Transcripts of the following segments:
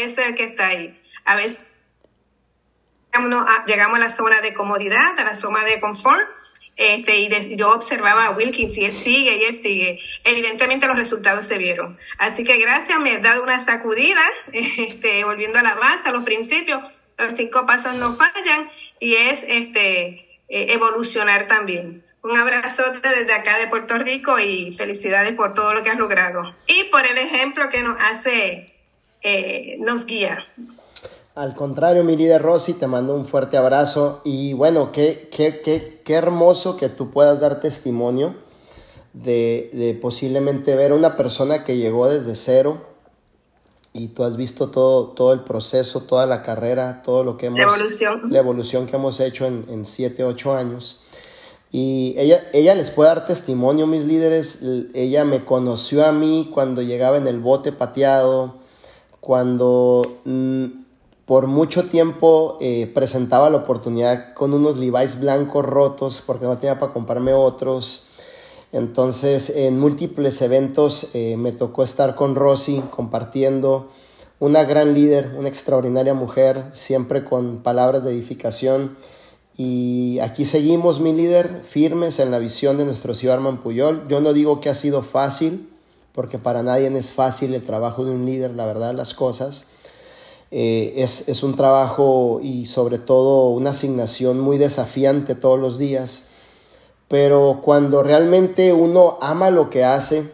es el que está ahí. A veces llegamos a la zona de comodidad, a la zona de confort, este, y yo observaba a Wilkins y él sigue y él sigue. Evidentemente los resultados se vieron. Así que gracias, me he dado una sacudida, este, volviendo a la base, a los principios. Los cinco pasos no fallan y es este, eh, evolucionar también. Un abrazo desde acá de Puerto Rico y felicidades por todo lo que has logrado. Y por el ejemplo que nos hace, eh, nos guía. Al contrario, mi líder Rosy, te mando un fuerte abrazo y bueno, qué, qué, qué, qué hermoso que tú puedas dar testimonio de, de, posiblemente ver a una persona que llegó desde cero y tú has visto todo, todo el proceso, toda la carrera, todo lo que hemos... La evolución. La evolución que hemos hecho en, en siete, ocho años. Y ella, ella les puede dar testimonio, mis líderes. Ella me conoció a mí cuando llegaba en el bote pateado, cuando... Mm, por mucho tiempo eh, presentaba la oportunidad con unos Levi's blancos rotos porque no tenía para comprarme otros. Entonces en múltiples eventos eh, me tocó estar con Rosy compartiendo. Una gran líder, una extraordinaria mujer, siempre con palabras de edificación. Y aquí seguimos, mi líder, firmes en la visión de nuestro Arman Puyol. Yo no digo que ha sido fácil, porque para nadie es fácil el trabajo de un líder, la verdad, las cosas eh, es, es, un trabajo y sobre todo una asignación muy desafiante todos los días. Pero cuando realmente uno ama lo que hace,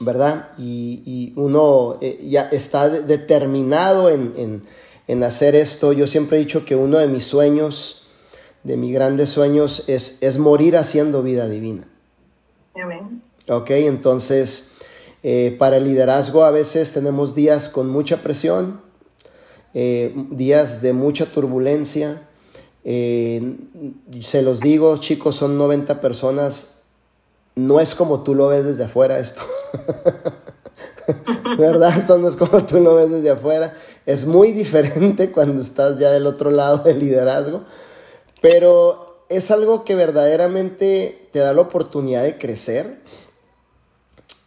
¿verdad? Y, y uno eh, ya está determinado en, en, en, hacer esto. Yo siempre he dicho que uno de mis sueños, de mis grandes sueños, es, es morir haciendo vida divina. Amén. Ok, entonces, eh, para el liderazgo a veces tenemos días con mucha presión, eh, días de mucha turbulencia. Eh, se los digo, chicos, son 90 personas. No es como tú lo ves desde afuera esto. ¿Verdad? Esto no es como tú lo ves desde afuera. Es muy diferente cuando estás ya del otro lado del liderazgo. Pero es algo que verdaderamente te da la oportunidad de crecer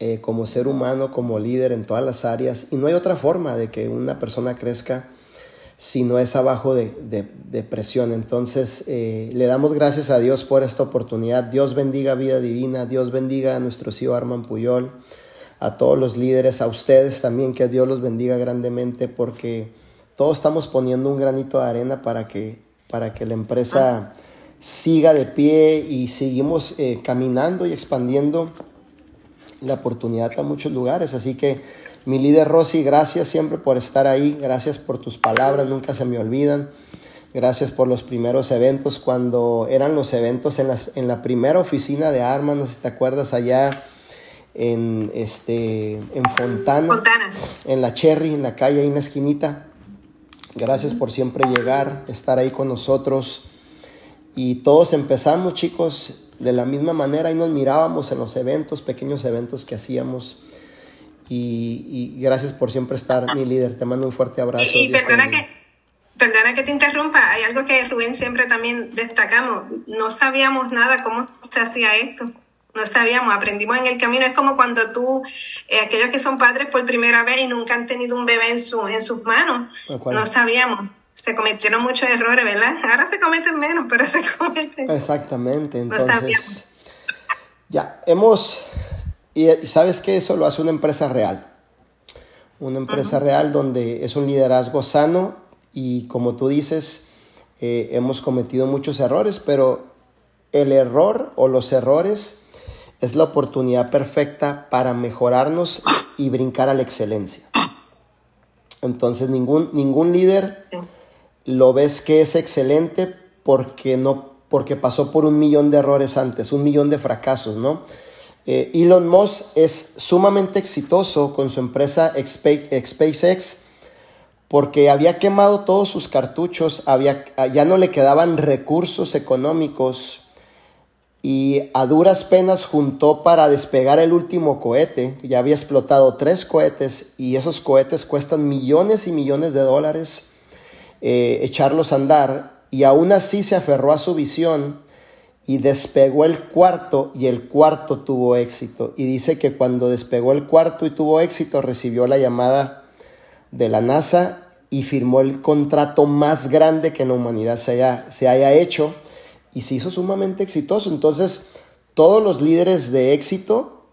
eh, como ser humano, como líder en todas las áreas. Y no hay otra forma de que una persona crezca si no es abajo de, de, presión. Entonces, eh, le damos gracias a Dios por esta oportunidad. Dios bendiga Vida Divina, Dios bendiga a nuestro CEO Arman Puyol, a todos los líderes, a ustedes también, que Dios los bendiga grandemente porque todos estamos poniendo un granito de arena para que, para que la empresa siga de pie y seguimos eh, caminando y expandiendo la oportunidad a muchos lugares. Así que mi líder Rosy, gracias siempre por estar ahí, gracias por tus palabras, nunca se me olvidan. Gracias por los primeros eventos, cuando eran los eventos en, en la primera oficina de Armas, no sé si te acuerdas, allá en, este, en Fontana, Fontana, en la Cherry, en la calle, ahí en la esquinita. Gracias por siempre llegar, estar ahí con nosotros. Y todos empezamos, chicos, de la misma manera y nos mirábamos en los eventos, pequeños eventos que hacíamos. Y, y gracias por siempre estar, mi líder. Te mando un fuerte abrazo. Y, y perdona que, perdona que te interrumpa, hay algo que Rubén siempre también destacamos. No sabíamos nada cómo se hacía esto. No sabíamos, aprendimos en el camino. Es como cuando tú, eh, aquellos que son padres por primera vez y nunca han tenido un bebé en, su, en sus manos, no sabíamos se cometieron muchos errores, ¿verdad? Ahora se cometen menos, pero se cometen. Exactamente, entonces. ya, hemos. Y sabes que eso lo hace una empresa real. Una empresa uh -huh. real donde es un liderazgo sano y como tú dices, eh, hemos cometido muchos errores, pero el error o los errores es la oportunidad perfecta para mejorarnos y brincar a la excelencia. Entonces ningún, ningún líder sí lo ves que es excelente porque no porque pasó por un millón de errores antes, un millón de fracasos, ¿no? Eh, Elon Musk es sumamente exitoso con su empresa SpaceX porque había quemado todos sus cartuchos, había, ya no le quedaban recursos económicos y a duras penas juntó para despegar el último cohete. Ya había explotado tres cohetes y esos cohetes cuestan millones y millones de dólares eh, echarlos a andar y aún así se aferró a su visión y despegó el cuarto y el cuarto tuvo éxito. Y dice que cuando despegó el cuarto y tuvo éxito recibió la llamada de la NASA y firmó el contrato más grande que en la humanidad se haya, se haya hecho y se hizo sumamente exitoso. Entonces, todos los líderes de éxito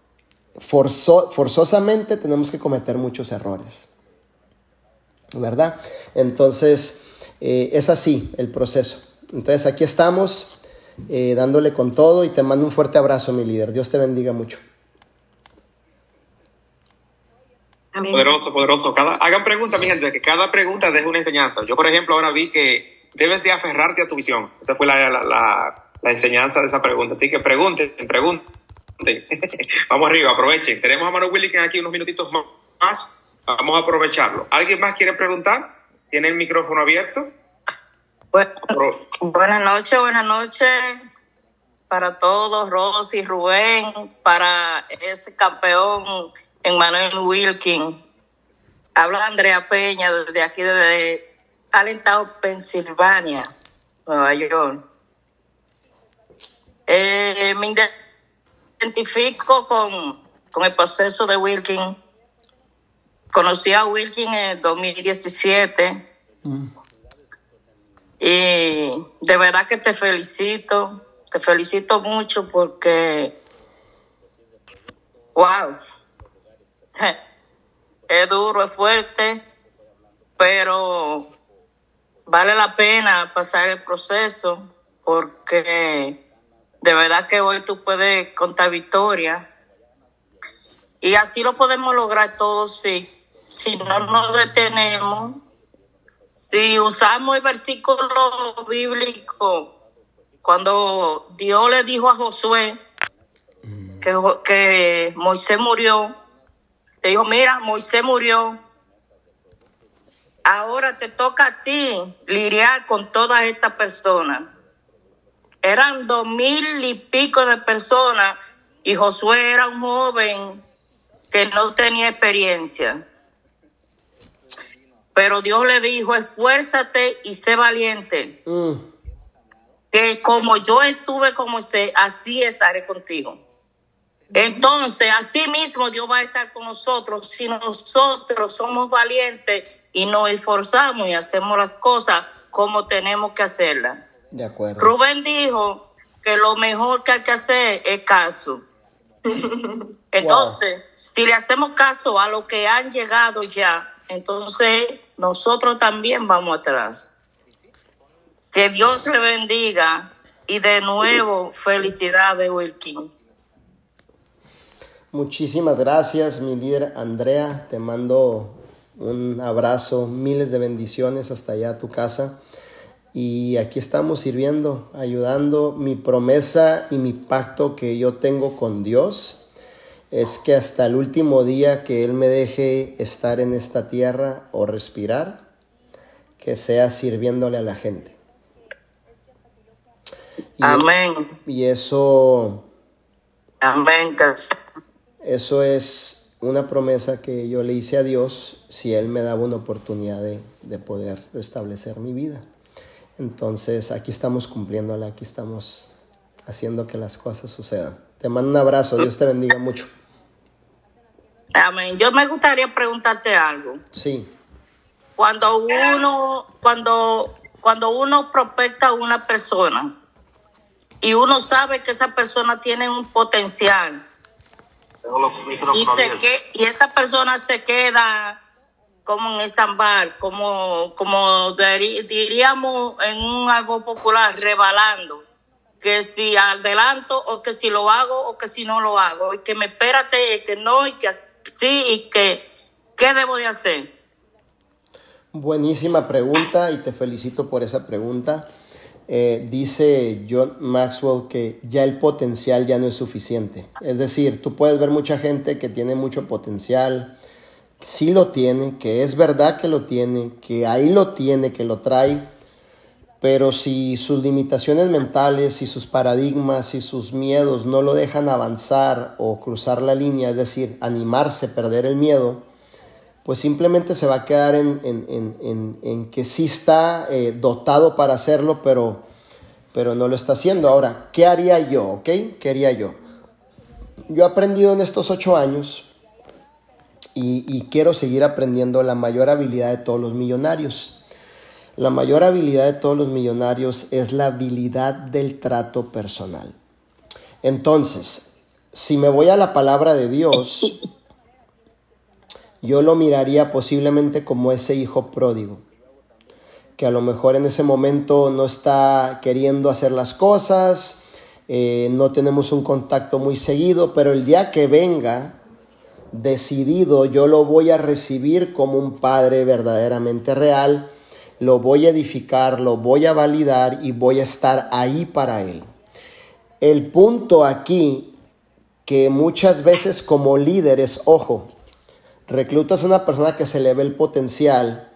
forzosamente tenemos que cometer muchos errores. ¿Verdad? Entonces, eh, es así el proceso. Entonces, aquí estamos eh, dándole con todo y te mando un fuerte abrazo, mi líder. Dios te bendiga mucho. Poderoso, poderoso. Cada, hagan preguntas, mi gente, que cada pregunta deje una enseñanza. Yo, por ejemplo, ahora vi que debes de aferrarte a tu visión. Esa fue la, la, la, enseñanza de esa pregunta. Así que pregunten, pregunten. Vamos arriba, aprovechen. Tenemos a Manu Williken aquí unos minutitos más. Vamos a aprovecharlo. ¿Alguien más quiere preguntar? ¿Tiene el micrófono abierto? buenas noches, buenas noches para todos, Rosy, Rubén, para ese campeón Emmanuel Wilkin. Habla Andrea Peña desde aquí, desde Allentown, Pensilvania, Nueva York. Eh, me identifico con, con el proceso de Wilkin. Conocí a Wilkin en 2017. Mm. Y de verdad que te felicito, te felicito mucho porque, wow, es duro, es fuerte, pero vale la pena pasar el proceso porque de verdad que hoy tú puedes contar victoria y así lo podemos lograr todos si, si no nos detenemos, si usamos el versículo bíblico cuando Dios le dijo a Josué que, que Moisés murió le dijo, mira, Moisés murió. Ahora te toca a ti lidiar con todas estas personas. Eran dos mil y pico de personas y Josué era un joven que no tenía experiencia. Pero Dios le dijo, esfuérzate y sé valiente. Mm. Que como yo estuve con Moisés, así estaré contigo. Entonces, así mismo Dios va a estar con nosotros si nosotros somos valientes y nos esforzamos y hacemos las cosas como tenemos que hacerlas. De acuerdo. Rubén dijo que lo mejor que hay que hacer es caso. Entonces, si le hacemos caso a lo que han llegado ya, entonces nosotros también vamos atrás. Que Dios le bendiga y de nuevo felicidades, Wilkin. Muchísimas gracias, mi líder Andrea. Te mando un abrazo, miles de bendiciones hasta allá a tu casa. Y aquí estamos sirviendo, ayudando. Mi promesa y mi pacto que yo tengo con Dios es que hasta el último día que Él me deje estar en esta tierra o respirar, que sea sirviéndole a la gente. Amén. Y eso... Amén. Eso es una promesa que yo le hice a Dios si Él me daba una oportunidad de, poder restablecer mi vida. Entonces aquí estamos cumpliéndola, aquí estamos haciendo que las cosas sucedan. Te mando un abrazo, Dios te bendiga mucho. Amén. Yo me gustaría preguntarte algo. Sí. Cuando uno, cuando, cuando uno prospecta a una persona y uno sabe que esa persona tiene un potencial, y, que, y esa persona se queda como en estambar, como, como diríamos en un algo popular, rebalando. Que si adelanto o que si lo hago o que si no lo hago. Y que me espérate, y que no, y que sí, y que qué debo de hacer. Buenísima pregunta y te felicito por esa pregunta. Eh, dice John Maxwell que ya el potencial ya no es suficiente. Es decir, tú puedes ver mucha gente que tiene mucho potencial, sí lo tiene, que es verdad que lo tiene, que ahí lo tiene, que lo trae, pero si sus limitaciones mentales, y sus paradigmas, y sus miedos no lo dejan avanzar o cruzar la línea, es decir, animarse, perder el miedo, pues simplemente se va a quedar en, que sí está eh, dotado para hacerlo, pero, pero no lo está haciendo. Ahora, ¿qué haría yo? ¿Ok? ¿Qué haría yo? Yo he aprendido en estos ocho años y, quiero seguir aprendiendo la mayor habilidad de todos los millonarios. La mayor habilidad de todos los millonarios es la habilidad del trato personal. Entonces, si me voy a la palabra de Dios, yo lo miraría posiblemente como ese hijo pródigo, que a lo mejor en ese momento no está queriendo hacer las cosas, eh, no tenemos un contacto muy seguido, pero el día que venga, decidido, yo lo voy a recibir como un padre verdaderamente real, lo voy a edificar, lo voy a validar y voy a estar ahí para él. El punto aquí que muchas veces como líderes, ojo, reclutas a una persona que se le ve el potencial,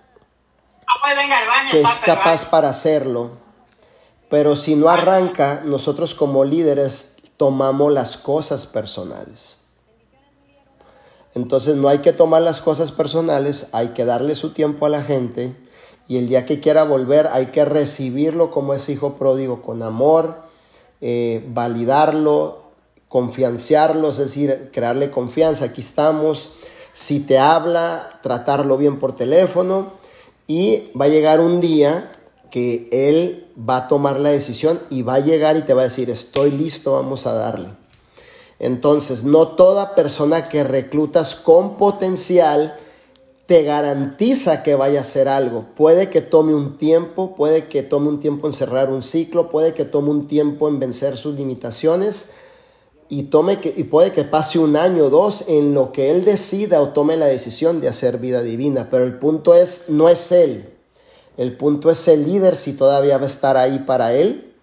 que es capaz para hacerlo, pero si no arranca, nosotros como líderes tomamos las cosas personales. Entonces no hay que tomar las cosas personales, hay que darle su tiempo a la gente y el día que quiera volver hay que recibirlo como ese hijo pródigo con amor, eh, validarlo, confianciarlo, es decir, crearle confianza. Aquí estamos. Si te habla, tratarlo bien por teléfono y va a llegar un día que él va a tomar la decisión y va a llegar y te va a decir, estoy listo, vamos a darle. Entonces, no toda persona que reclutas con potencial te garantiza que vaya a hacer algo. Puede que tome un tiempo, puede que tome un tiempo en cerrar un ciclo, puede que tome un tiempo en vencer sus limitaciones y, tome que, y puede que pase un año o dos en lo que él decida o tome la decisión de hacer vida divina. Pero el punto es, no es él. El punto es el líder si todavía va a estar ahí para él,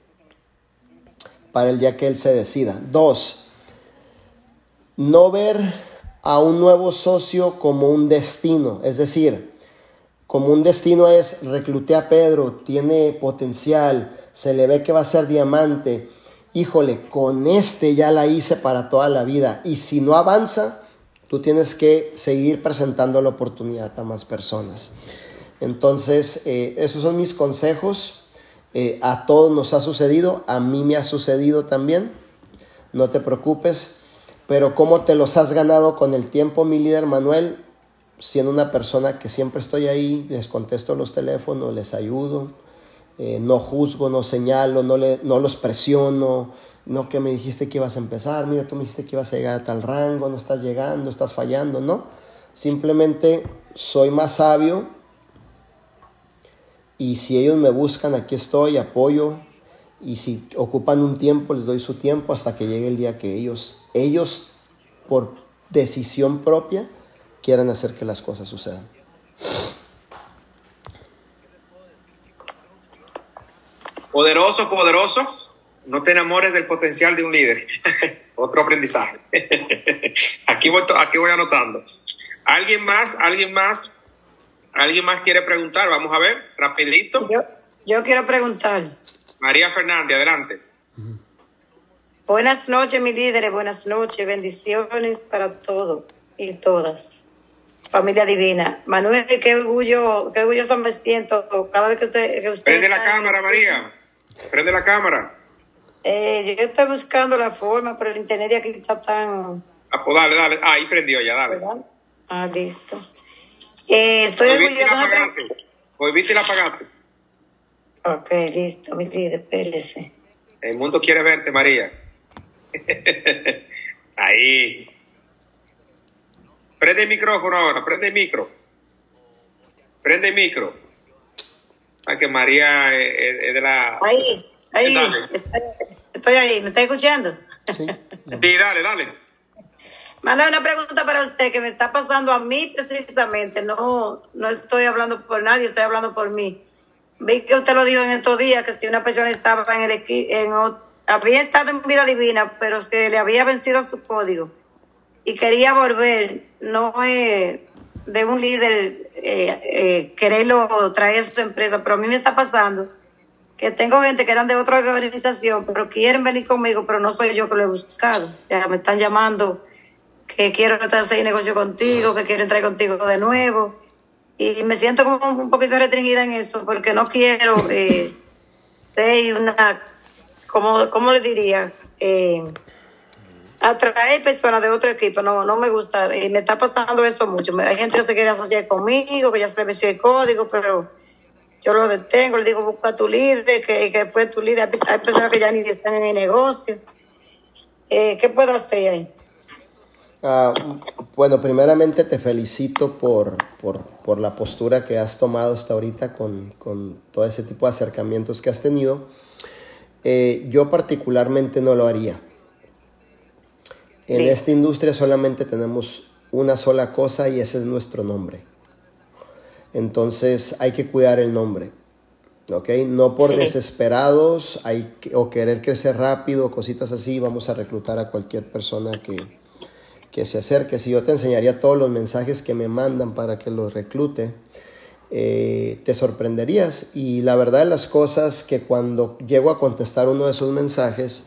para el día que él se decida. Dos, no ver a un nuevo socio como un destino, es decir, como un destino es recluté a Pedro, tiene potencial, se le ve que va a ser diamante, híjole, con este ya la hice para toda la vida y si no avanza, tú tienes que seguir presentando la oportunidad a más personas. Entonces, eh, esos son mis consejos. Eh, a todos nos ha sucedido, a mí me ha sucedido también. No te preocupes. Pero cómo te los has ganado con el tiempo, mi líder Manuel, siendo una persona que siempre estoy ahí, les contesto los teléfonos, les ayudo, eh, no juzgo, no señalo, no, no los presiono, no que me dijiste que ibas a empezar, mira, tú me dijiste que ibas a llegar a tal rango, no estás llegando, estás fallando, no. Simplemente soy más sabio y si ellos me buscan, aquí estoy, apoyo, y si ocupan un tiempo, les doy su tiempo hasta que llegue el día que ellos, ellos por decisión propia, quieran hacer que las cosas sucedan. Poderoso, poderoso. No te enamores del potencial de un líder. Otro aprendizaje. aquí, voy, aquí voy anotando. ¿Alguien más? ¿Alguien más? ¿Alguien más quiere preguntar? Vamos a ver, rapidito. Yo, yo quiero preguntar. María Fernández, adelante. Buenas noches, mi líderes, buenas noches, bendiciones para todos y todas. Familia divina. Manuel, qué orgullo, qué orgulloso me siento cada vez que usted... Que usted Prende la cámara, María. Prende la cámara. Eh, yo estoy buscando la forma, pero el internet de aquí está tan... Ah, pues dale, dale. Ah, ahí prendió ya, dale. Ah, listo. Eh, estoy orgullosa. Hoy viste y la apagaste. Ok, listo, mi líder, espérese. El mundo quiere verte, María. Ahí. Prende el micrófono ahora, prende el micro. Prende el micro. Para que María es, de la... Ahí, ahí. Estoy, ahí, ¿me está escuchando? Sí, dale, dale. Manda una pregunta para usted que me está pasando a mí precisamente. No, no estoy hablando por nadie, estoy hablando por mí. Vi que usted lo dijo en estos días, que si una persona estaba en el en, había estado en vida divina, pero se le había vencido su código y quería volver, no es de un líder eh, eh, quererlo traer a su empresa, pero a mí me está pasando que tengo gente que eran de otra organización, pero quieren venir conmigo, pero no soy yo que lo he buscado. O sea, me están llamando que quiero hacer negocio contigo, que quiero entrar contigo de nuevo y me siento como un poquito restringida en eso porque no quiero eh, ser una, como, ¿cómo le diría? Eh, atraer personas de otro equipo, no, no me gusta. Y me está pasando eso mucho. Hay gente que se quiere asociar conmigo, que ya se le venció el código, pero yo lo detengo, le digo, busca a tu líder, que, que fue tu líder. Hay personas que ya ni están en el negocio. Eh, ¿Qué puedo hacer ahí? Ah, bueno, primeramente te felicito por, por, la postura que has tomado hasta ahorita con, todo ese tipo de acercamientos que has tenido. Eh, yo particularmente no lo haría. En esta industria solamente tenemos una sola cosa y ese es nuestro nombre. Entonces hay que cuidar el nombre. ¿ok? No por desesperados hay o querer crecer rápido, cositas así, vamos a reclutar a cualquier persona que, que se acerque. Si yo te enseñaría todos los mensajes que me mandan para que los reclute, eh, te sorprenderías. Y la verdad de las cosas que cuando llego a contestar uno de esos mensajes,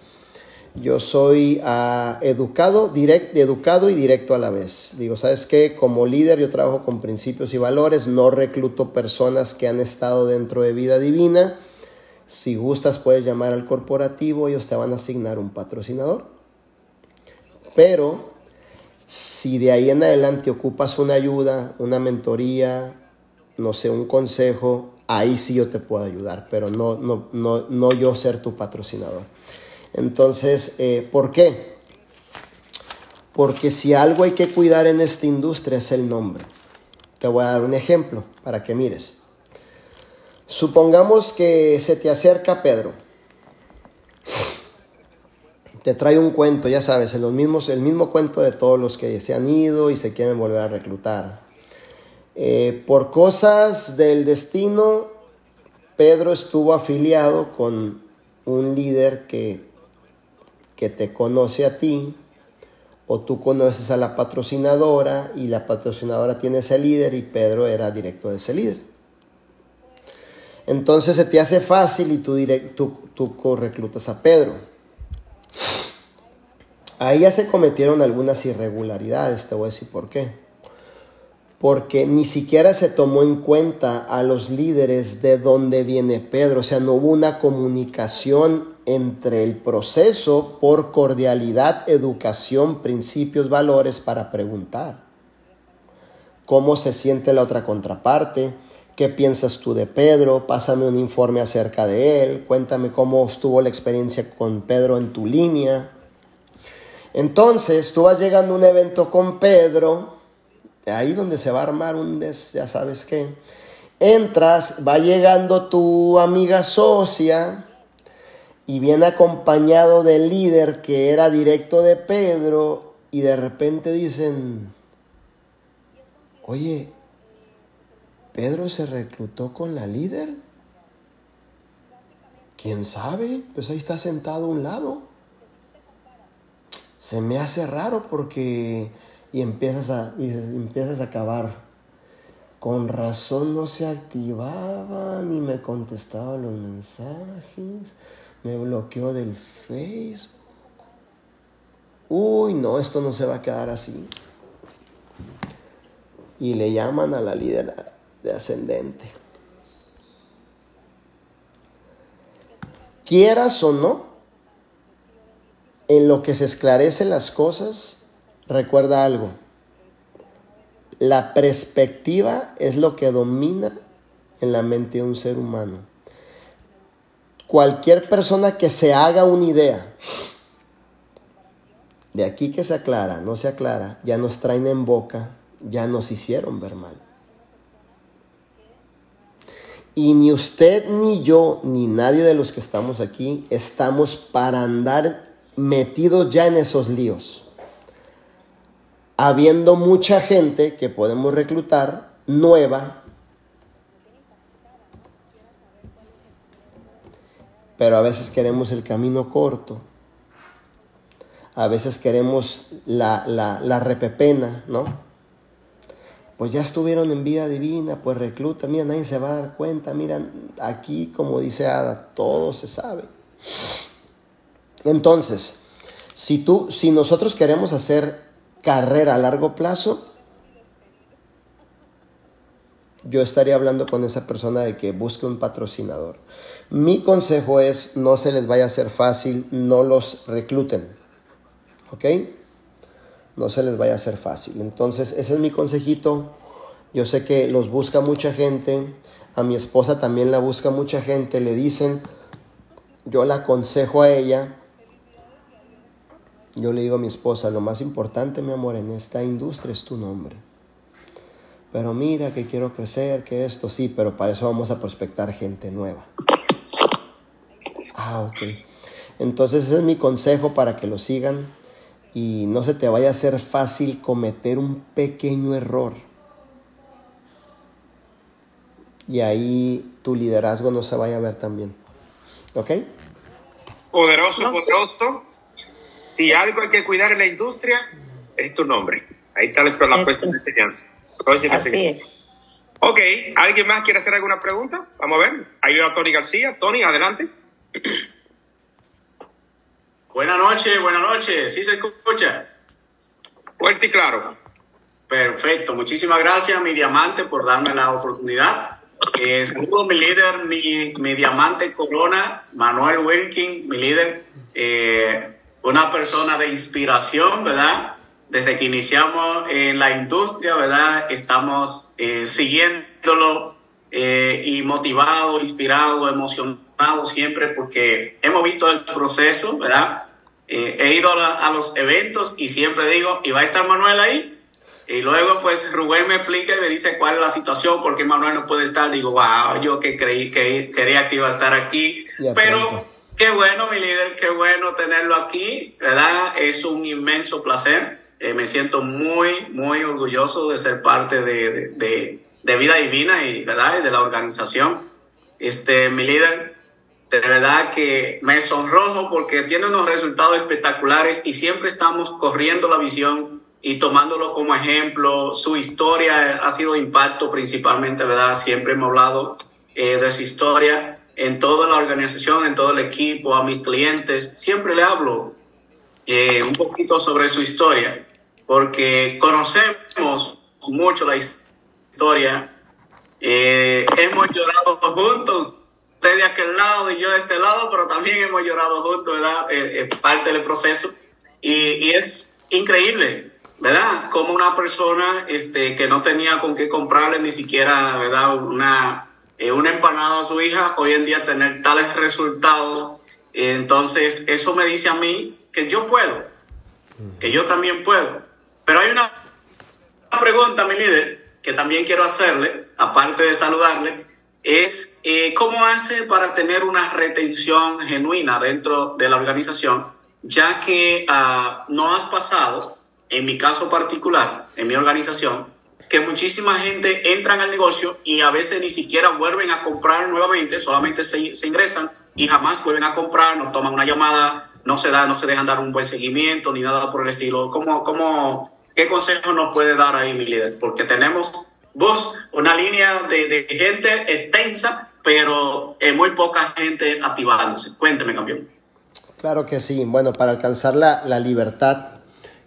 yo soy uh, educado, educado y directo a la vez. Digo, ¿sabes qué? Como líder yo trabajo con principios y valores, no recluto personas que han estado dentro de vida divina. Si gustas puedes llamar al corporativo, ellos te van a asignar un patrocinador. Pero si de ahí en adelante ocupas una ayuda, una mentoría, no sé, un consejo, ahí sí yo te puedo ayudar, pero no, no, no, no yo ser tu patrocinador. Entonces, eh, ¿por qué? Porque si algo hay que cuidar en esta industria es el nombre. Te voy a dar un ejemplo para que mires. Supongamos que se te acerca Pedro. Te trae un cuento, ya sabes, el mismo cuento de todos los que se han ido y se quieren volver a reclutar. Eh, por cosas del destino, Pedro estuvo afiliado con un líder que que te conoce a ti, o tú conoces a la patrocinadora y la patrocinadora tiene ese líder y Pedro era directo de ese líder. Entonces se te hace fácil y tú, tú, tú reclutas a Pedro. Ahí ya se cometieron algunas irregularidades, te voy a decir por qué. Porque ni siquiera se tomó en cuenta a los líderes de dónde viene Pedro, o sea, no hubo una comunicación entre el proceso por cordialidad, educación, principios, valores para preguntar. ¿Cómo se siente la otra contraparte? ¿Qué piensas tú de Pedro? Pásame un informe acerca de él. Cuéntame cómo estuvo la experiencia con Pedro en tu línea. Entonces, tú vas llegando a un evento con Pedro, ahí donde se va a armar un des, ya sabes qué. Entras, va llegando tu amiga socia, y viene acompañado del líder que era directo de Pedro y de repente dicen, oye, Pedro se reclutó con la líder. ¿Quién sabe? Pues ahí está sentado a un lado. Se me hace raro porque... Y empiezas a, y empiezas a acabar. Con razón no se activaba ni me contestaba los mensajes me bloqueó del Facebook. Uy, no, esto no se va a quedar así. Y le llaman a la líder de ascendente. Quieras o no, en lo que se esclarecen las cosas, recuerda algo. La perspectiva es lo que domina en la mente de un ser humano cualquier persona que se haga una idea, de aquí que se aclara, no se aclara, ya nos traen en boca, ya nos hicieron ver mal. Y ni usted, ni yo, ni nadie de los que estamos aquí estamos para andar metidos ya en esos líos. Habiendo mucha gente que podemos reclutar nueva pero a veces queremos el camino corto. A veces queremos la, la, repepena, ¿no? Pues ya estuvieron en vida divina, pues recluta, mira, nadie se va a dar cuenta, mira, aquí como dice Ada, todo se sabe. Entonces, si tú, si nosotros queremos hacer carrera a largo plazo, yo estaría hablando con esa persona de que busque un patrocinador. Mi consejo es no se les vaya a hacer fácil, no los recluten. ¿Ok? No se les vaya a hacer fácil. Entonces, ese es mi consejito. Yo sé que los busca mucha gente. A mi esposa también la busca mucha gente. Le dicen, yo la aconsejo a ella. Yo le digo a mi esposa, lo más importante, mi amor, en esta industria es tu nombre. Pero mira que quiero crecer, que esto sí, pero para eso vamos a prospectar gente nueva. Ah, ok. Entonces ese es mi consejo para que lo sigan y no se te vaya a hacer fácil cometer un pequeño error. Y ahí tu liderazgo no se vaya a ver tan bien. ¿Ok? Poderoso, poderoso. Si algo hay que cuidar en la industria, es tu nombre. Ahí está la puesta de enseñanza. Así es. Ok, ¿alguien más quiere hacer alguna pregunta? Vamos a ver. Ahí va Tony García. Tony, adelante. Buenas noches, buenas noches. ¿Sí se escucha? Fuerte y claro. Perfecto. Muchísimas gracias, mi diamante, por darme la oportunidad. Eh, saludo mi líder, mi, mi, diamante corona, Manuel Wilkin, mi líder. Eh, una persona de inspiración, ¿verdad? Desde que iniciamos en la industria, ¿verdad? Estamos eh, siguiéndolo eh, y motivado, inspirado, emocionado siempre porque hemos visto el proceso, ¿verdad? Eh, he ido a, los eventos y siempre digo, ¿y va a estar Manuel ahí? Y luego pues Rubén me explica y me dice cuál es la situación, por qué Manuel no puede estar. Digo, wow, yo que creí que quería que iba a estar aquí. Pero qué bueno, mi líder, qué bueno tenerlo aquí, ¿verdad? Es un inmenso placer. Eh, me siento muy, muy orgulloso de ser parte de, de, de, Vida Divina y, ¿verdad? de la organización. Este, mi líder, de verdad que me sonrojo porque tiene unos resultados espectaculares y siempre estamos corriendo la visión y tomándolo como ejemplo. Su historia ha sido impacto principalmente, ¿verdad? Siempre hemos hablado eh, de su historia en toda la organización, en todo el equipo, a mis clientes. Siempre le hablo eh, un poquito sobre su historia porque conocemos mucho la historia. Eh, hemos llorado juntos usted de aquel lado y yo de este lado, pero también hemos llorado juntos, ¿verdad? Es, parte del proceso. Y, y, es increíble, ¿verdad? Como una persona este, que no tenía con qué comprarle ni siquiera, ¿verdad? Una, eh, una empanada a su hija, hoy en día tener tales resultados. Entonces, eso me dice a mí que yo puedo, que yo también puedo. Pero hay una pregunta, mi líder, que también quiero hacerle, aparte de saludarle es eh, cómo hace para tener una retención genuina dentro de la organización, ya que uh, no has pasado, en mi caso particular, en mi organización, que muchísima gente entra al negocio y a veces ni siquiera vuelven a comprar nuevamente, solamente se, ingresan y jamás vuelven a comprar, no toman una llamada, no se da, no se dejan dar un buen seguimiento ni nada por el estilo. ¿Cómo, ¿Qué consejo nos puede dar ahí mi líder? Porque tenemos vos, una línea de, gente extensa, pero eh, muy poca gente activándose. Cuénteme, campeón. Claro que sí. Bueno, para alcanzar la, la libertad,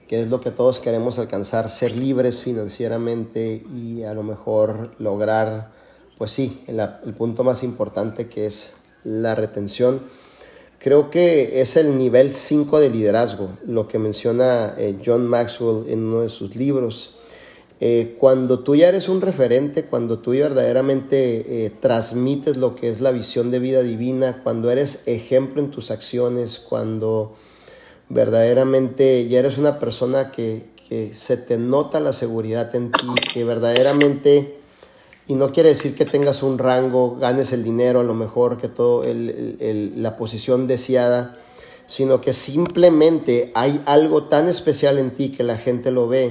que es lo que todos queremos alcanzar, ser libres financieramente y a lo mejor lograr, pues sí, el, punto más importante que es la retención. Creo que es el nivel 5 de liderazgo, lo que menciona eh, John Maxwell en uno de sus libros. Eh, cuando tú ya eres un referente, cuando tú verdaderamente eh, transmites lo que es la visión de vida divina, cuando eres ejemplo en tus acciones, cuando verdaderamente ya eres una persona que, se te nota la seguridad en ti, que verdaderamente, y no quiere decir que tengas un rango, ganes el dinero a lo mejor, que todo la posición deseada, sino que simplemente hay algo tan especial en ti que la gente lo ve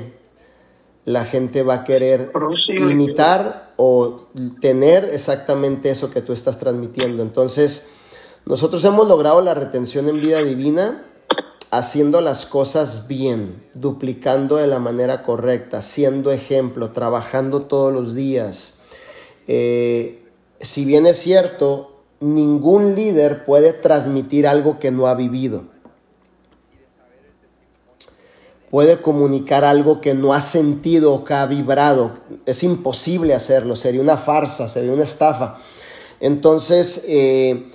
la gente va a querer imitar o tener exactamente eso que tú estás transmitiendo. Entonces, nosotros hemos logrado la retención en vida divina haciendo las cosas bien, duplicando de la manera correcta, siendo ejemplo, trabajando todos los días. Eh, si bien es cierto, ningún líder puede transmitir algo que no ha vivido puede comunicar algo que no ha sentido o que ha vibrado. Es imposible hacerlo, sería una farsa, sería una estafa. Entonces, eh,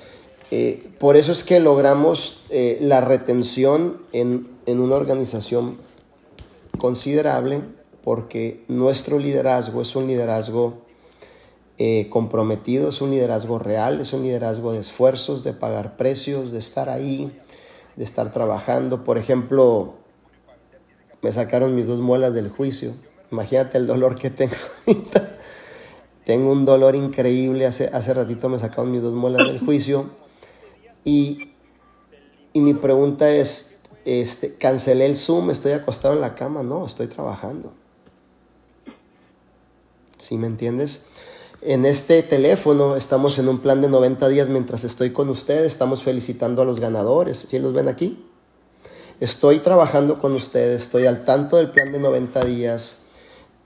eh, por eso es que logramos eh, la retención en, en una organización considerable porque nuestro liderazgo es un liderazgo eh, comprometido, es un liderazgo real, es un liderazgo de esfuerzos, de pagar precios, de estar ahí, de estar trabajando. Por ejemplo, me sacaron mis dos muelas del juicio. Imagínate el dolor que tengo ahorita. Tengo un dolor increíble. Hace, hace ratito me sacaron mis dos muelas del juicio. Y, y mi pregunta es, este, cancelé el Zoom, estoy acostado en la cama. No, estoy trabajando. ¿Sí me entiendes? En este teléfono estamos en un plan de 90 días mientras estoy con ustedes. Estamos felicitando a los ganadores. ¿Sí los ven aquí? Estoy trabajando con ustedes, estoy al tanto del plan de 90 días.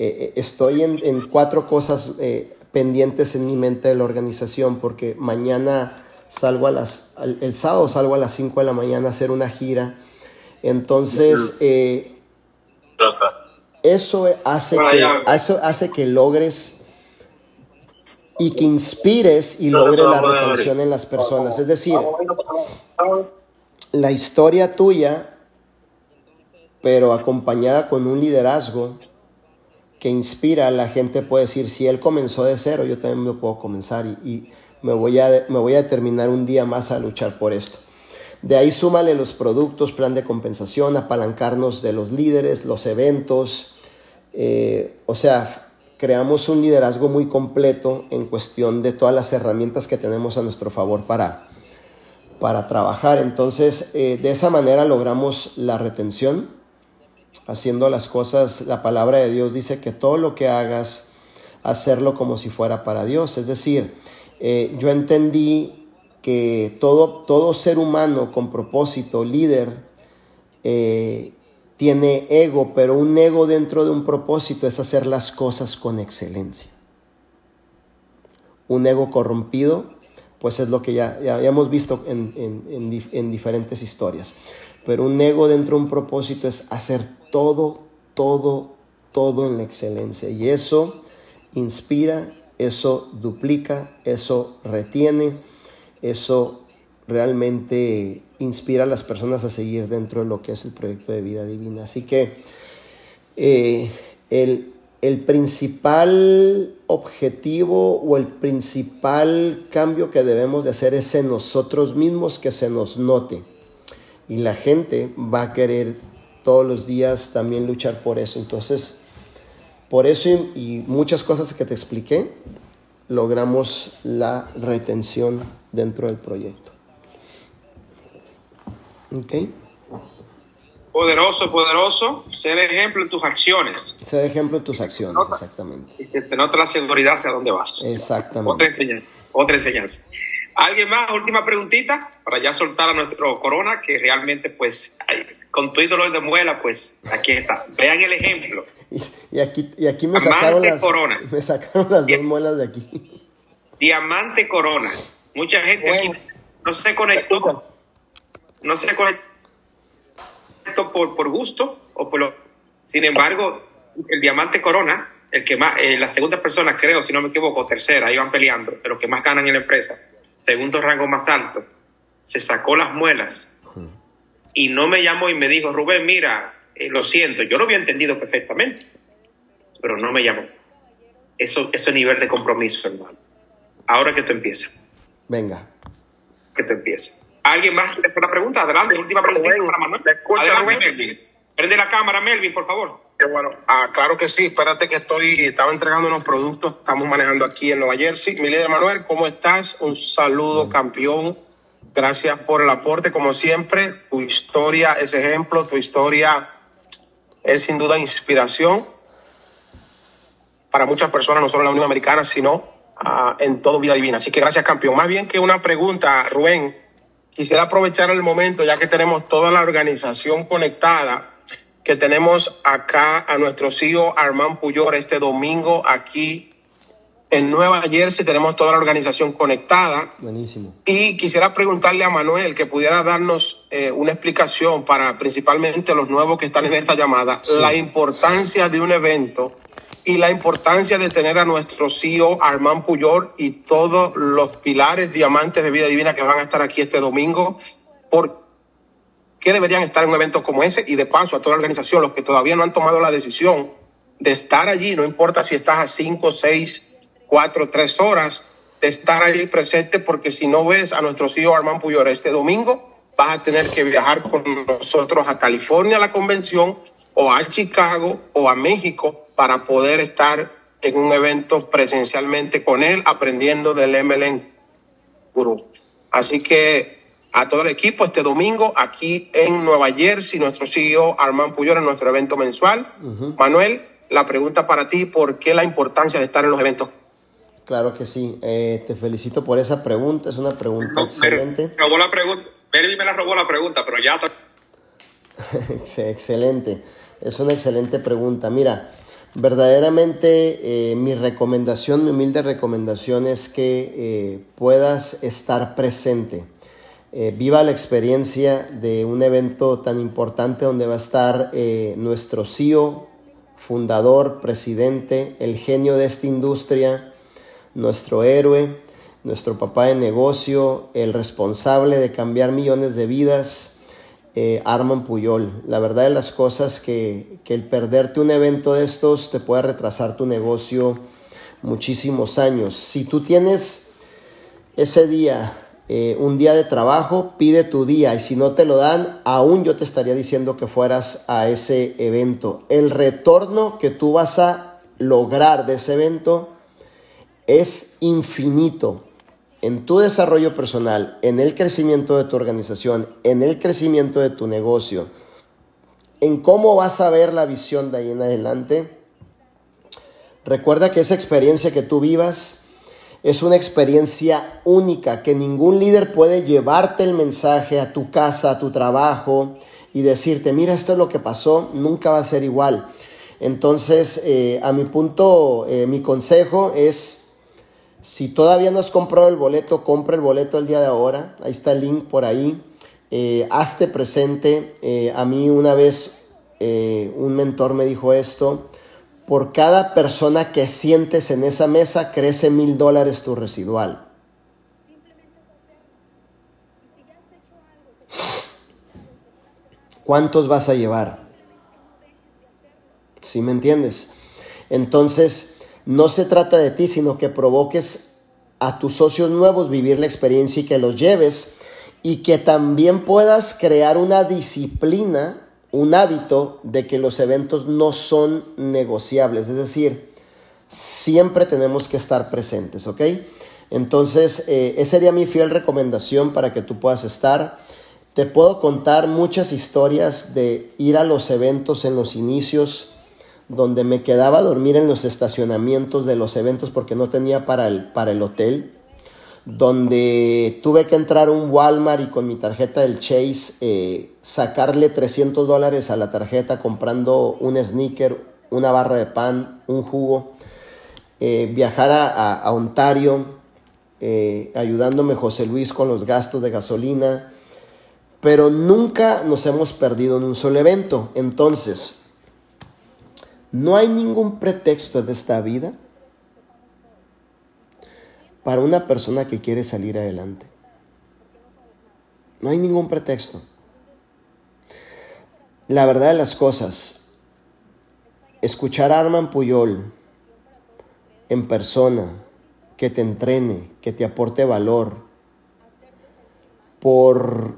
Eh, eh, estoy en, cuatro cosas eh, pendientes en mi mente de la organización porque mañana salgo a las, el sábado salgo a las 5 de la mañana a hacer una gira. Entonces, eso hace, que, eso hace que logres y que inspires y logres la retención en las personas. Es decir, la historia tuya, pero acompañada con un liderazgo que inspira, la gente puede decir, si él comenzó de cero, yo también lo puedo comenzar y, me, voy a, me voy a determinar un día más a luchar por esto. De ahí súmale los productos, plan de compensación, apalancarnos de los líderes, los eventos. Eh, o sea, creamos un liderazgo muy completo en cuestión de todas las herramientas que tenemos a nuestro favor para, para trabajar. Entonces, eh, de esa manera logramos la retención, haciendo las cosas, la palabra de Dios dice que todo lo que hagas, hacerlo como si fuera para Dios. Es decir, eh, yo entendí que todo, todo ser humano con propósito, líder, eh, tiene ego, pero un ego dentro de un propósito es hacer las cosas con excelencia. Un ego corrompido, pues es lo que ya, ya hemos visto en, en diferentes historias. Pero un ego dentro de un propósito es hacer todo, todo, todo en la excelencia. Y eso inspira, eso duplica, eso retiene, eso realmente inspira a las personas a seguir dentro de lo que es el proyecto de vida divina. Así que eh, el, el principal objetivo o el principal cambio que debemos de hacer es en nosotros mismos que se nos note. Y la gente va a querer todos los días también luchar por eso. Entonces, por eso y, y muchas cosas que te expliqué, logramos la retención dentro del proyecto. Poderoso, poderoso, ser ejemplo en tus acciones. Ser ejemplo en tus acciones, exactamente. Y se te nota la seguridad hacia dónde vas. Exactamente. Otra enseñanza, otra enseñanza. ¿Alguien más? Última preguntita para ya soltar a nuestro corona, que realmente, pues, con tu ídolo de muela, pues, aquí está. Vean el ejemplo. Y, aquí, y aquí me sacaron, las, corona. me sacaron las dos muelas de aquí. Diamante corona. Mucha gente aquí no se conectó no se conectó por, por gusto o por lo... Sin embargo, el diamante corona, el que más, eh, la segunda persona, creo, si no me equivoco, tercera, iban peleando, de los que más ganan en la empresa, segundo rango más alto, se sacó las muelas y no me llamó y me dijo, Rubén, mira, eh, lo siento, yo lo había entendido perfectamente, pero no me llamó. Eso, ese nivel de compromiso, hermano. Ahora que tú empiezas. Venga. Que tú empiezas. ¿Alguien más tiene una pregunta? Adelante, última pregunta para Manuel. escucha, Melvin. Prende la cámara, Melvin, por favor. Qué bueno. Ah, claro que sí. Espérate que estoy, estaba entregando unos productos. Estamos manejando aquí en Nueva Jersey. Mi líder Manuel, ¿cómo estás? Un saludo, campeón. Gracias por el aporte, como siempre. Tu historia es ejemplo, tu historia es sin duda inspiración para muchas personas, no solo en la Unión Americana, sino ah, en todo vida divina. Así que gracias, campeón. Más bien que una pregunta, Rubén quisiera aprovechar el momento, ya que tenemos toda la organización conectada, que tenemos acá a nuestro CEO Armand Puyol este domingo aquí en Nueva Jersey. Tenemos toda la organización conectada. Buenísimo. Y quisiera preguntarle a Manuel que pudiera darnos eh, una explicación para principalmente los nuevos que están en esta llamada, la importancia de un evento y la importancia de tener a nuestro CEO Armand Puyol y todos los pilares diamantes de vida divina que van a estar aquí este domingo. ¿Por qué deberían estar en un evento como ese y de paso a toda la organización, los que todavía no han tomado la decisión de estar allí, no importa si estás a 5, 6, 4, 3 horas, de estar allí presente porque si no ves a nuestro CEO Armand Puyol este domingo, vas a tener que viajar con nosotros a California a la convención o a Chicago o a México para poder estar en un evento presencialmente con él aprendiendo del MLN Guru. Así que a todo el equipo este domingo aquí en Nueva Jersey, nuestro CEO Armand Puyol en nuestro evento mensual. Manuel, la pregunta para ti, ¿por qué la importancia de estar en los eventos? Claro que sí, eh, te felicito por esa pregunta, es una pregunta excelente. Me robó la pregunta, me la robó la pregunta, pero ya está. excelente, es una excelente pregunta. Mira, verdaderamente eh, mi recomendación, mi humilde recomendación es que eh, puedas estar presente viva la experiencia de un evento tan importante donde va a estar nuestro CEO, fundador, presidente, el genio de esta industria, nuestro héroe, nuestro papá de negocio, el responsable de cambiar millones de vidas, eh, Armand Puyol. La verdad de las cosas que, que el perderte un evento de estos te puede retrasar tu negocio muchísimos años. Si tú tienes ese día eh, un día de trabajo, pide tu día y si no te lo dan, aún yo te estaría diciendo que fueras a ese evento. El retorno que tú vas a lograr de ese evento es infinito en tu desarrollo personal, en el crecimiento de tu organización, en el crecimiento de tu negocio, en cómo vas a ver la visión de ahí en adelante. Recuerda que esa experiencia que tú vivas, es una experiencia única que ningún líder puede llevarte el mensaje a tu casa, a tu trabajo y decirte, mira, esto es lo que pasó, nunca va a ser igual. Entonces, eh, a mi punto, eh, mi consejo es, si todavía no has comprado el boleto, compra el boleto el día de ahora. Ahí está el link por ahí. Eh, hazte presente. a mí una vez un mentor me dijo esto por cada persona que sientes en esa mesa crece mil dólares tu residual. ¿Cuántos vas a llevar? ¿Sí me entiendes? Entonces, no se trata de ti, sino que provoques a tus socios nuevos vivir la experiencia y que los lleves y que también puedas crear una disciplina un hábito de que los eventos no son negociables, es decir, siempre tenemos que estar presentes, ¿ok? Entonces, eh, esa sería mi fiel recomendación para que tú puedas estar. Te puedo contar muchas historias de ir a los eventos en los inicios, donde me quedaba a dormir en los estacionamientos de los eventos porque no tenía para el, para el hotel donde tuve que entrar a un Walmart y con mi tarjeta del Chase eh, sacarle 300 dólares a la tarjeta comprando un sneaker, una barra de pan, un jugo, eh, viajar a, Ontario, eh, ayudándome José Luis con los gastos de gasolina, pero nunca nos hemos perdido en un solo evento. Entonces, no hay ningún pretexto de esta vida para una persona que quiere salir adelante. No hay ningún pretexto. La verdad de las cosas, escuchar a Arman Puyol en persona, que te entrene, que te aporte valor, por,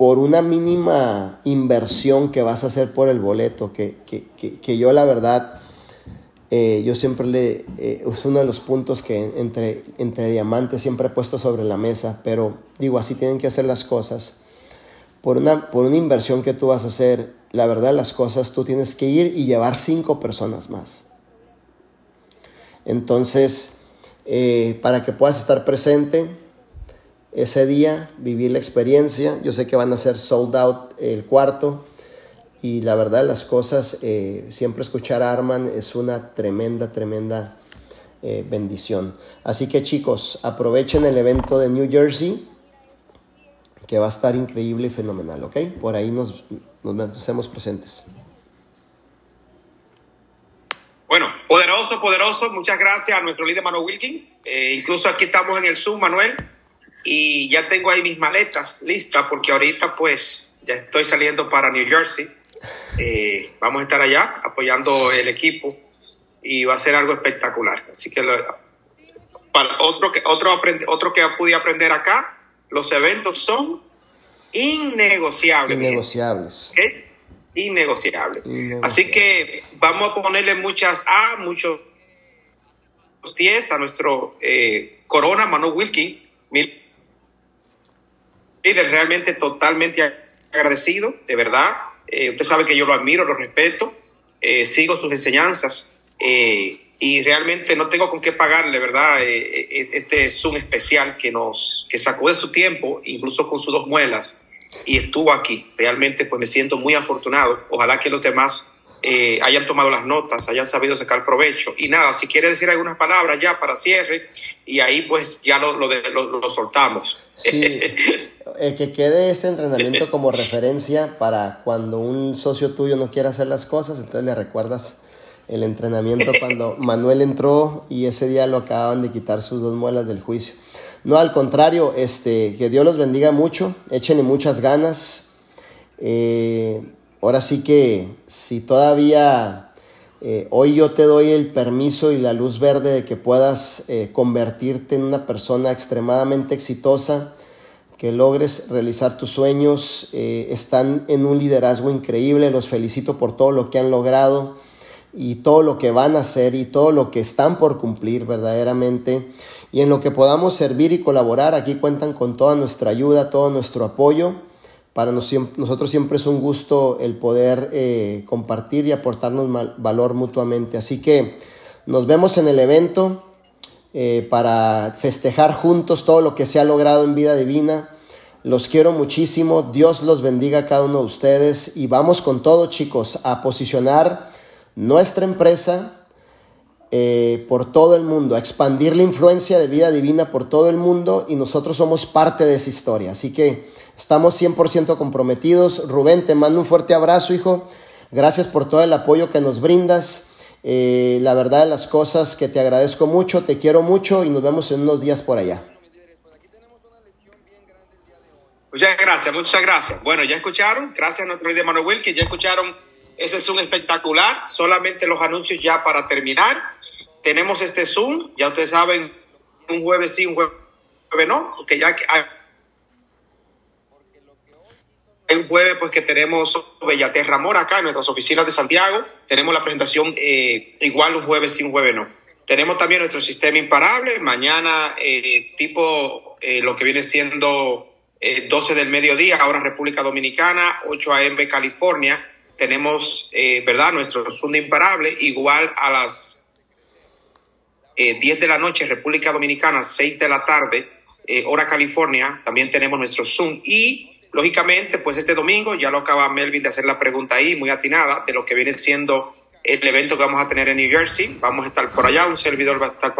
por una mínima inversión que vas a hacer por el boleto, que, que yo la verdad eh, yo siempre le, eh, es uno de los puntos que entre, entre diamantes siempre he puesto sobre la mesa, pero digo, así tienen que hacer las cosas. Por una, por una inversión que tú vas a hacer, la verdad las cosas, tú tienes que ir y llevar cinco personas más. Entonces, eh, para que puedas estar presente ese día, vivir la experiencia, yo sé que van a ser sold out el cuarto, y la verdad las cosas, eh, siempre escuchar a Arman es una tremenda, tremenda eh, bendición. Así que chicos, aprovechen el evento de New Jersey, que va a estar increíble y fenomenal, ¿ok? Por ahí nos, nos hacemos presentes. Bueno, poderoso, poderoso. Muchas gracias a nuestro líder Manuel Wilkin. Eh, incluso aquí estamos en el Zoom, Manuel. Y ya tengo ahí mis maletas listas porque ahorita pues ya estoy saliendo para New Jersey. Eh, vamos a estar allá apoyando el equipo y va a ser algo espectacular. Así que para otro que otro aprende, otro que pude aprender acá, los eventos son innegociables. Innegociables. Innegociables. Así que vamos a ponerle muchas A, muchos 10 a nuestro eh, Corona Manu Wilkin, líder realmente totalmente agradecido, de verdad. Eh, usted sabe que yo lo admiro, lo respeto, eh, sigo sus enseñanzas y realmente no tengo con qué pagarle, ¿verdad? este Zoom especial que nos que sacó de su tiempo, incluso con sus dos muelas, y estuvo aquí. Realmente pues me siento muy afortunado. Ojalá que los demás eh, hayan tomado las notas, hayan sabido sacar provecho. Y nada, si quiere decir algunas palabras ya para cierre, y ahí pues ya lo, lo, lo, soltamos. Sí, eh, que quede ese entrenamiento como referencia para cuando un socio tuyo no quiera hacer las cosas, entonces le recuerdas el entrenamiento cuando Manuel entró y ese día lo acababan de quitar sus dos muelas del juicio. No, al contrario, este, que Dios los bendiga mucho, échenle muchas ganas. Eh, ahora sí que si todavía eh, hoy yo te doy el permiso y la luz verde de que puedas eh, convertirte en una persona extremadamente exitosa, que logres realizar tus sueños, están en un liderazgo increíble, los felicito por todo lo que han logrado y todo lo que van a hacer y todo lo que están por cumplir verdaderamente y en lo que podamos servir y colaborar, aquí cuentan con toda nuestra ayuda, todo nuestro apoyo. Para nosotros siempre es un gusto el poder eh, compartir y aportarnos valor mutuamente. Así que nos vemos en el evento eh, para festejar juntos todo lo que se ha logrado en vida divina. Los quiero muchísimo. Dios los bendiga a cada uno de ustedes. Y vamos con todo, chicos, a posicionar nuestra empresa eh, por todo el mundo, a expandir la influencia de vida divina por todo el mundo y nosotros somos parte de esa historia. Así que estamos 100% comprometidos. Rubén, te mando un fuerte abrazo, hijo. Gracias por todo el apoyo que nos brindas. Eh, la verdad de las cosas que te agradezco mucho, te quiero mucho y nos vemos en unos días por allá. Muchas gracias, muchas gracias. Bueno, ya escucharon, gracias a nuestro líder Manuel que ya escucharon ese es un espectacular, solamente los anuncios ya para terminar. Tenemos este Zoom, ya ustedes saben, un jueves sí, un jueves no, porque ya hay, un jueves pues que tenemos Bellaterra Mora acá en nuestras oficinas de Santiago, tenemos la presentación eh, igual un jueves sí, un jueves no. Tenemos también nuestro sistema imparable, mañana eh, tipo eh, lo que viene siendo 12 del mediodía, ahora República Dominicana, 8 a.m. California, tenemos, ¿verdad? Nuestro Zoom imparable, igual a las 10 eh, de la noche República Dominicana, 6 de la tarde, eh, hora California, también tenemos nuestro Zoom. Y lógicamente pues este domingo ya lo acaba Melvin de hacer la pregunta ahí, muy atinada, de lo que viene siendo el evento que vamos a tener en New Jersey, vamos a estar por allá, un servidor va a estar por